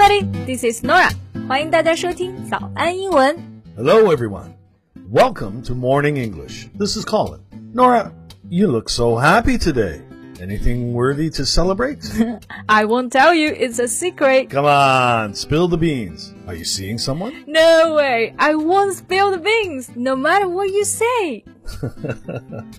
everybody. This is Nora. 欢迎大家收听早安英文。 Hello, everyone. Welcome to Morning English. This is Colin. Nora, you look so happy today. Anything worthy to celebrate? I won't tell you. It's a secret. Come on, spill the beans. Are you seeing someone? No way. I won't spill the beans, no matter what you say.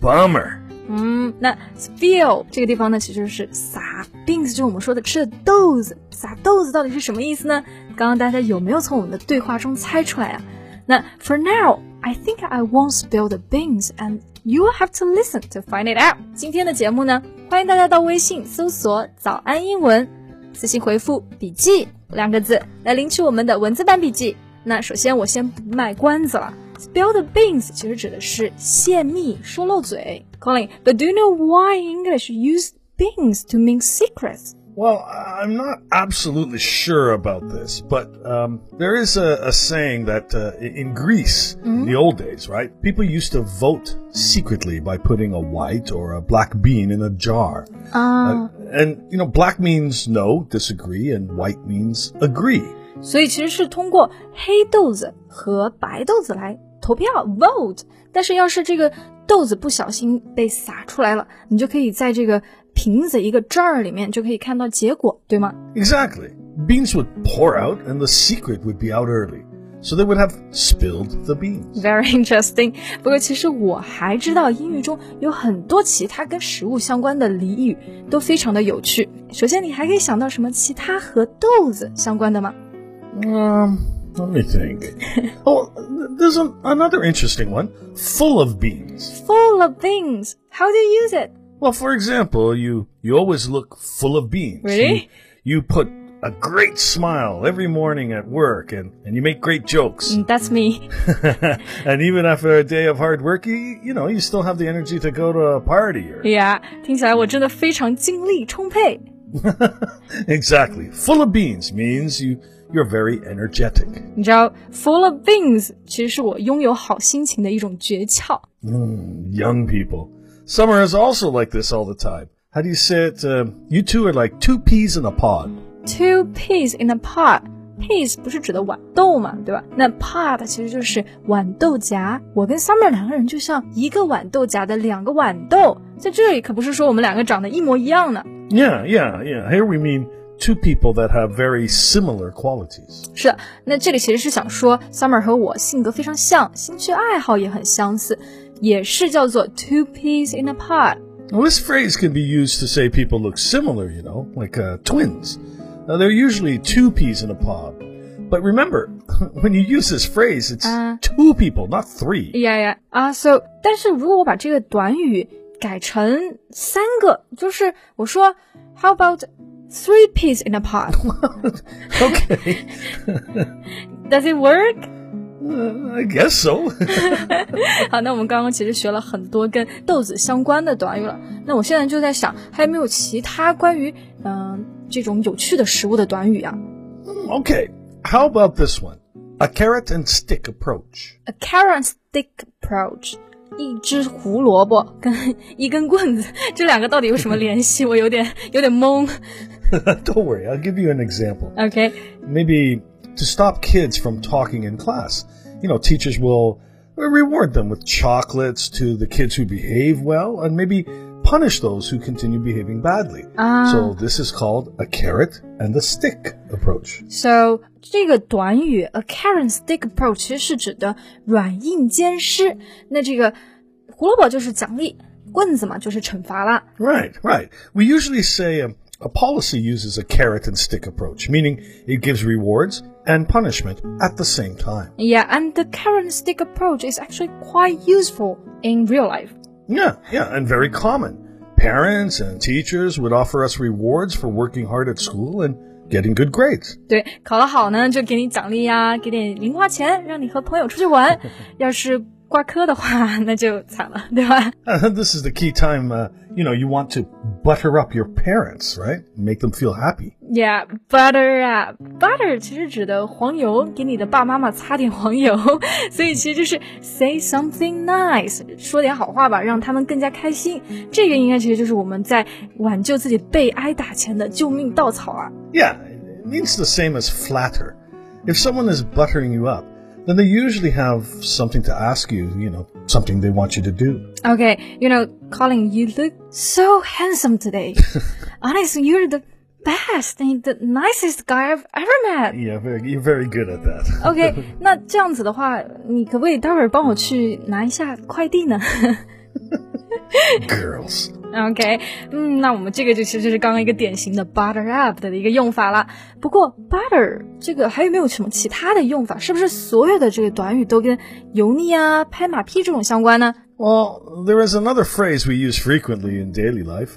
Bummer. 嗯，那 spill 这个地方呢，其实是撒 beans，就是我们说的吃的豆子。撒豆子到底是什么意思呢？刚刚大家有没有从我们的对话中猜出来啊？那 for now, I think I won't spill the beans, and you'll have to listen to find it out. 今天的节目呢，欢迎大家到微信搜索“早安英文”，私信回复“笔记”两个字来领取我们的文字版笔记。那首先我先不卖关子了。Spill the beans 其实指的是泄密、说漏嘴。Colin，but do you know why English use beans to mean secrets? Well, I'm not absolutely sure about this, but um, there is a, a saying that uh, in Greece, in the old days, right, people used to vote secretly by putting a white or a black bean in a jar. Uh, and, you know, black means no, disagree, and white means agree. 所以其实是通过黑豆子和白豆子来投票 vote。但是要是这个 豆子不小心被撒出来了，你就可以在这个瓶子一个 jar 里面就可以看到结果，对吗？Exactly. Beans would pour out, and the secret would be out early. So they would have spilled the beans. Very interesting。不过其实我还知道英语中有很多其他跟食物相关的俚语，都非常的有趣。首先，你还可以想到什么其他和豆子相关的吗？Um, let me think. oh, there's an, another interesting one. Full of beans. Full of beans. How do you use it? Well, for example, you you always look full of beans. Really? You, you put a great smile every morning at work, and and you make great jokes. Mm, That's me. and even after a day of hard work, you you know you still have the energy to go to a party. Or Yeah，听起来我真的非常精力充沛。 exactly, full of beans means you you're very energetic. 你知道，full of beans 其实是我拥有好心情的一种诀窍。 Young people. Summer is also like this all the time. How do you say it? Uh, you two are like two peas in a pod. Two peas in a pod。peas 不是指的豌豆嘛，对吧？那 pod 其实就是豌豆荚。我跟 Summer 两个人就像一个豌豆荚的两个豌豆，在这里可不是说我们两个长得一模一样呢。 Yeah, yeah, yeah. Here we mean two people that have very similar qualities. 是的，那这里其实是想说，Summer 和我性格非常像，兴趣爱好也很相似，也是叫做 two peas in a pod。 Well, this phrase can be used to say people look similar, you know, like uh, twins. Now, they're usually two peas in a pod. But remember, when you use this phrase, it's Uh. two people, not three. 呀呀啊，so，但是如果我把这个短语改成三个，就是我说，How about three peas in a pod？ Okay, Does it work？ uh, I guess so. 好，那我们刚刚其实学了很多跟豆子相关的短语了。那我现在就在想，还有没有其他关于嗯、这种有趣的食物的短语啊 okay, how about this one? A carrot and stick approach. ？A carrot and stick approach。 一只胡萝卜跟一根棍子，这两个到底有什么联系？我有点有点懵。 Don't worry, I'll give you an example. OK， Maybe to stop kids from talking in class, you know, teachers will reward them with chocolates to the kids who behave well and maybe punish those who continue behaving badly. So this is called a carrot and a stick approach. So 这个短语 a carrot and stick approach 其实是指的软硬兼施。那这个胡萝卜就是奖励，棍子嘛就是惩罚啦。 Right, right. We usually say um, a policy uses a carrot and stick approach, meaning it gives rewards and punishment at the same time. Yeah, and the carrot and stick approach is actually quite useful in real life. Yeah, yeah, and very common. Parents and teachers would offer us rewards for working hard at school and getting good grades. 对，考得好呢就给你奖励呀，给点零花钱，让你和朋友出去玩。要是 挂科的话，那就惨了，对吧？ this is the key time, uh, you know, you want to butter up your parents, right? Make them feel happy. Yeah, butter 啊，butter 其实指的黄油，给你的爸妈妈擦点黄油，所以其实就是 say something nice，说点好话吧，让他们更加开心。这个应该其实就是我们在挽救自己被挨打前的救命稻草啊。 Yeah, it means the same as flatter. If someone is buttering you up, then they usually have something to ask you, you know, something they want you to do. Okay, you know, Colin, you look so handsome today. Honestly, you're the best and the nicest guy I've ever met. Yeah, very, you're very good at that. OK，那这样子的话，你可不可以待会儿帮我去拿一下快递呢 Girls. OK，嗯，那我们这个就其实就是刚刚一个典型的 butter up 的一个用法了。不过 butter 这个还有没有什么其他的用法？是不是所有的这个短语都跟油腻啊、拍马屁这种相关呢？Well, there is another phrase we use frequently in daily life: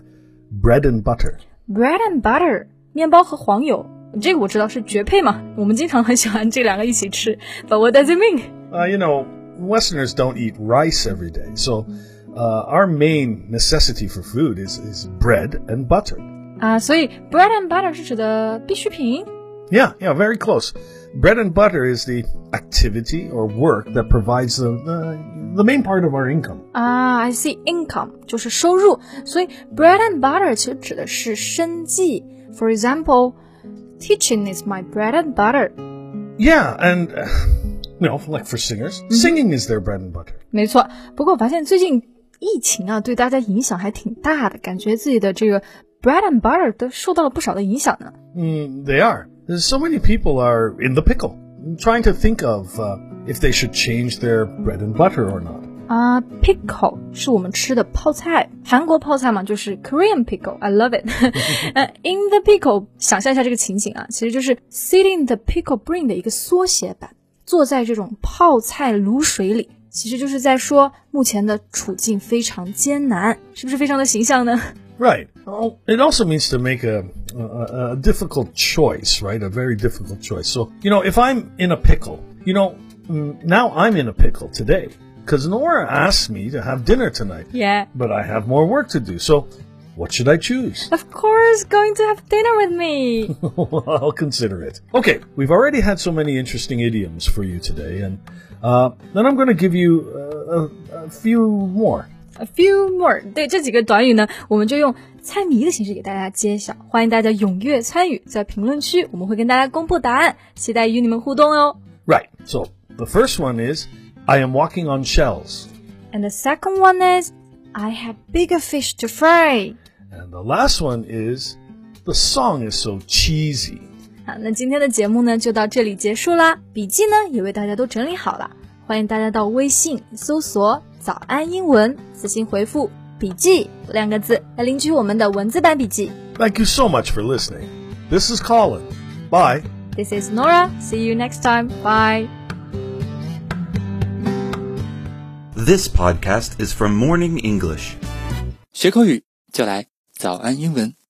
bread and butter. Bread and butter，面包和黄油，这个我知道是绝配嘛。我们经常很喜欢这两个一起吃。But what does it mean? Uh, you know, Westerners don't eat rice every day, so uh, our main necessity for food is, is bread and butter. 啊，所以 bread and butter 是指的必需品。Yeah, yeah, very close. Bread and butter is the activity or work that provides the, the, the main part of our income. Ah, I see. Income 就是收入，所以 bread and butter 其实指的是生计。For example, teaching is my bread and butter. Yeah, and uh, you know, like for singers, mm -hmm. singing is their bread and butter. 没错，不过我发现最近 疫情啊，对大家影响还挺大的，感觉自己的这个 bread and butter 都受到了不少的影响呢。嗯，They are. So many people are in the pickle, trying to think of uh, if they should change their bread and butter or not. 啊、uh,，pickle 是我们吃的泡菜，韩国泡菜嘛，就是 Korean pickle，I love it 呃 in the pickle，想象一下这个情景啊，其实就是 sitting the pickle brain 的一个缩写版，坐在这种泡菜卤水里，其实就是在说目前的处境非常艰难，是不是非常的形象呢？Right. Oh, it also means to make a, a, a, difficult choice, right? A very difficult choice. So, you know, if I'm in a pickle, you know, mm, now I'm in a pickle today because Nora asked me to have dinner tonight. Yeah. But I have more work to do. So, what should I choose? Of course, going to have dinner with me. I'll consider it. Okay, we've already had so many interesting idioms for you today, and uh, then I'm going to give you uh, a, a few more. A few more，对这几个短语呢，我们就用猜谜的形式给大家揭晓。欢迎大家踊跃参与，在评论区我们会跟大家公布答案，期待与你们互动哦。Right. So the first one is I am walking on shells. And the second one is I have bigger fish to fry. And the last one is the song is so cheesy. 好，那今天的节目呢就到这里结束啦。笔记呢也为大家都整理好了，欢迎大家到微信搜索早安英文，私信回复“笔记”两个字来领取我们的文字版笔记。Thank you so much for listening. This is Colin. Bye. This is Nora. See you next time. Bye. This podcast is from Morning English. 学口语就来 早安英文。